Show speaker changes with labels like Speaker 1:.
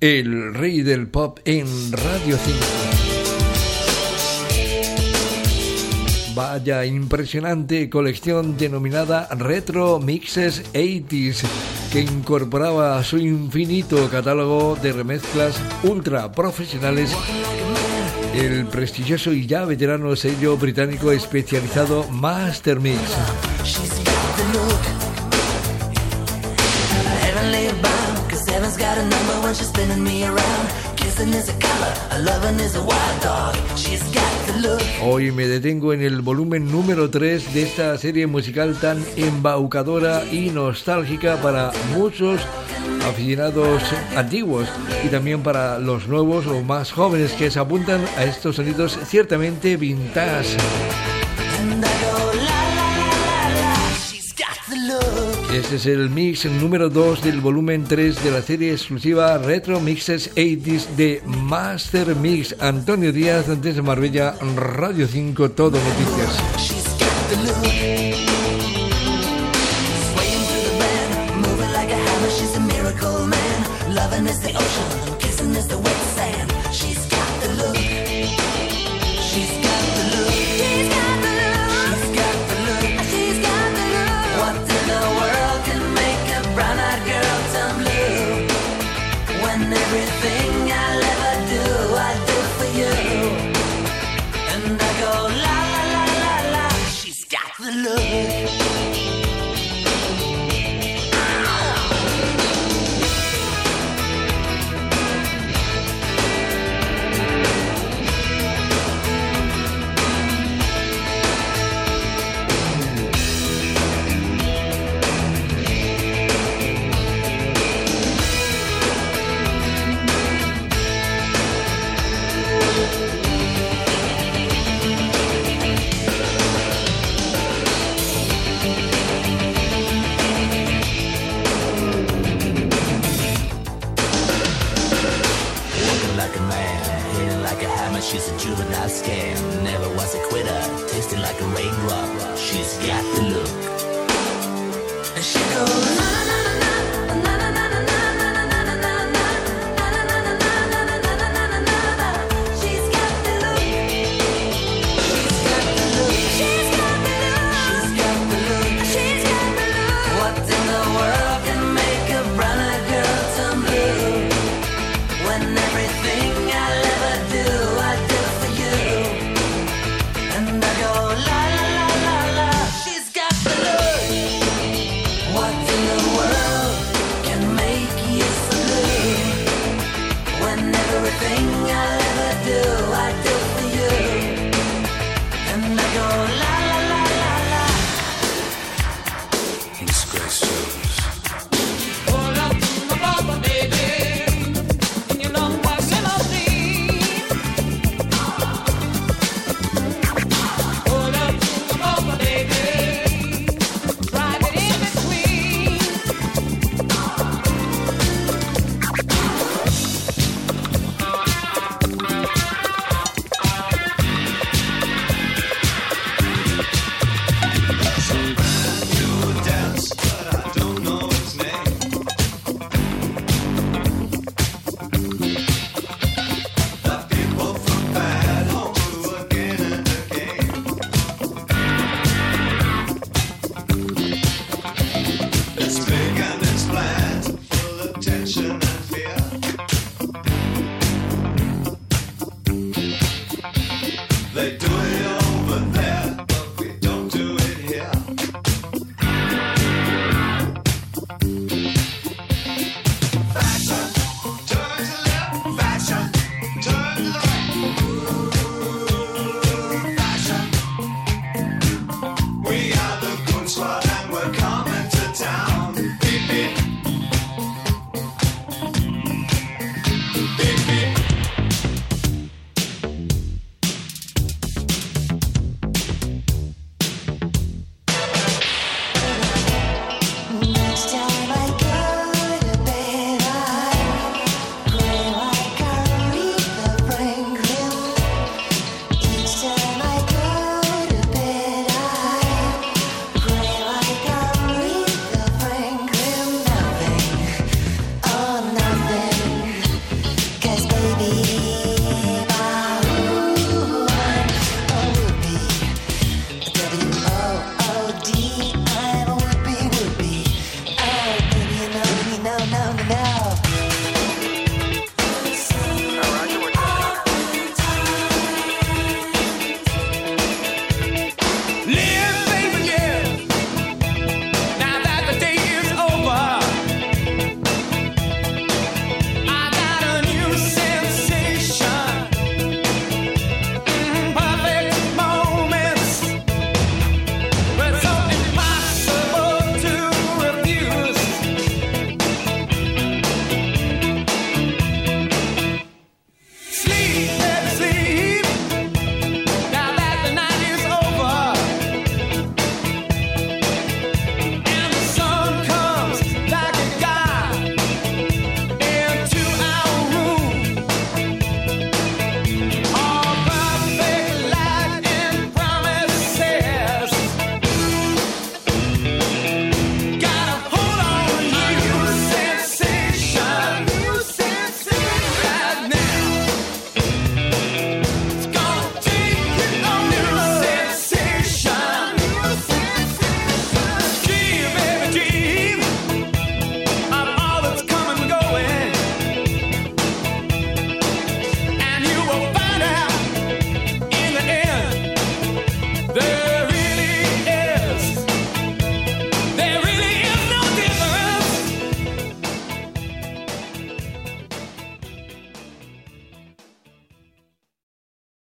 Speaker 1: el rey del pop en Radio 5. Vaya impresionante colección denominada Retro Mixes 80s que incorporaba a su infinito catálogo de remezclas ultra profesionales el prestigioso y ya veterano sello británico especializado Master Mix. Hoy me detengo en el volumen número 3 de esta serie musical tan embaucadora y nostálgica para muchos aficionados antiguos y también para los nuevos o más jóvenes que se apuntan a estos sonidos ciertamente vintage. Este es el mix número 2 del volumen 3 de la serie exclusiva Retro Mixes 80s de Master Mix. Antonio Díaz, desde Marbella, Radio 5, Todo Noticias. And everything I ever do, I do for you. And I go la la la la la, she's got the look. everything I love.